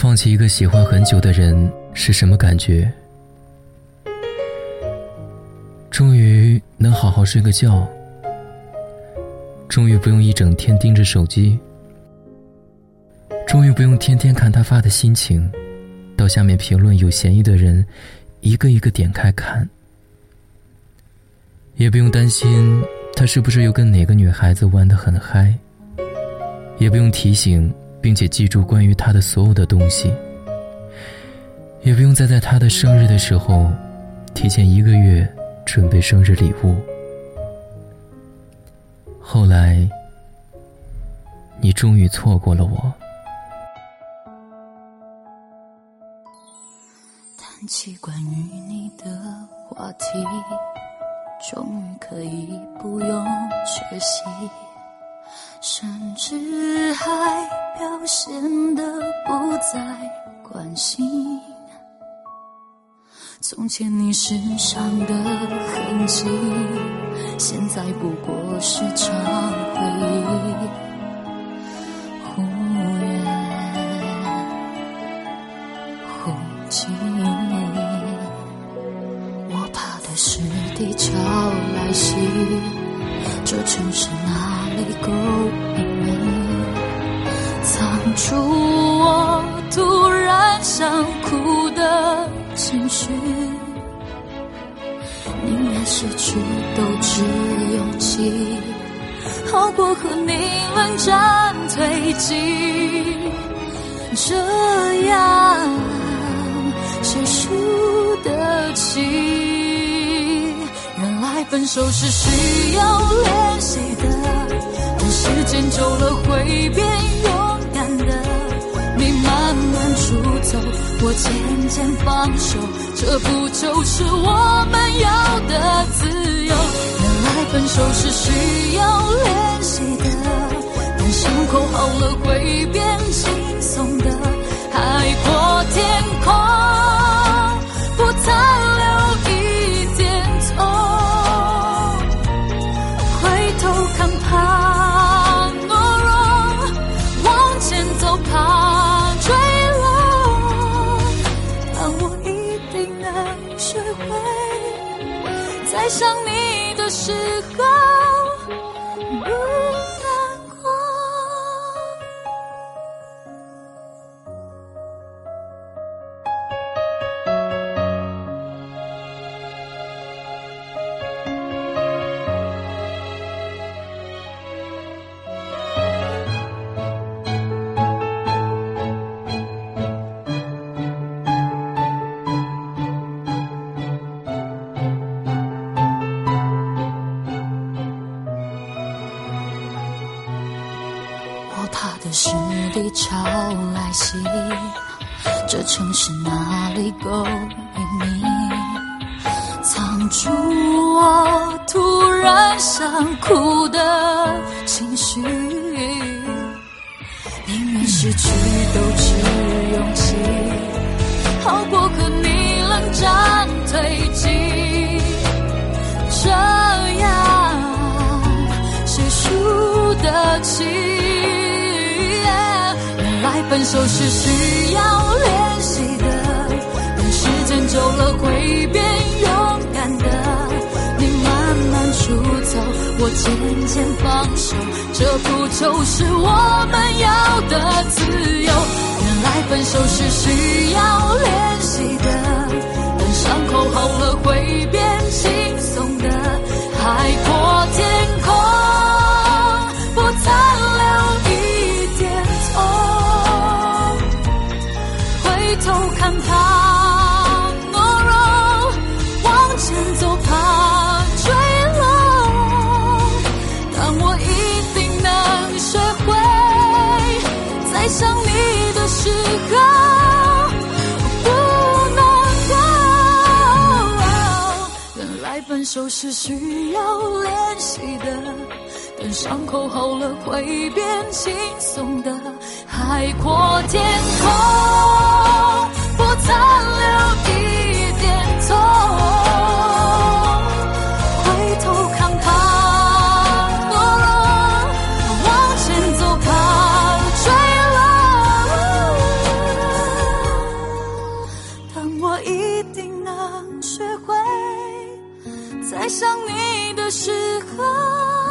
放弃一个喜欢很久的人是什么感觉？终于能好好睡个觉，终于不用一整天盯着手机，终于不用天天看他发的心情，到下面评论有嫌疑的人，一个一个点开看，也不用担心他是不是又跟哪个女孩子玩得很嗨，也不用提醒并且记住关于他的所有的东西，也不用再在他的生日的时候提前一个月。准备生日礼物。后来，你终于错过了我。谈起关于你的话题，终于可以不用缺席，甚至还表现的不再关心。从前你身上的痕迹，现在不过是场回忆，忽远忽近。我怕的是地壳来袭，这城市哪里够隐秘，藏住我突然想哭的。情绪，宁愿失去都只勇气，好过和你冷战推进。这样谁输得起？原来分手是需要练习的，等时间久了会变勇敢的。你慢慢出走。我渐渐放手，这不就是我们要的自由？原来分手是需要练习的，等伤口好了会变强怕懦弱往前走怕坠落但我一定能学会在想你的时候地潮来袭，这城市哪里够隐秘？藏住我突然想哭的情绪，宁愿失去都只勇气，好过和你冷战推分手是需要练习的，等时间久了会变勇敢的。你慢慢出走，我渐渐放手，这不就是我们要的自由？原来分手是需要练习的，等伤口好了会变手是需要练习的，等伤口好了，会变轻松的。海阔天空，不残留一点痛。回头看，怕，往前走，怕坠落，但我一定能学会。在想你的时候。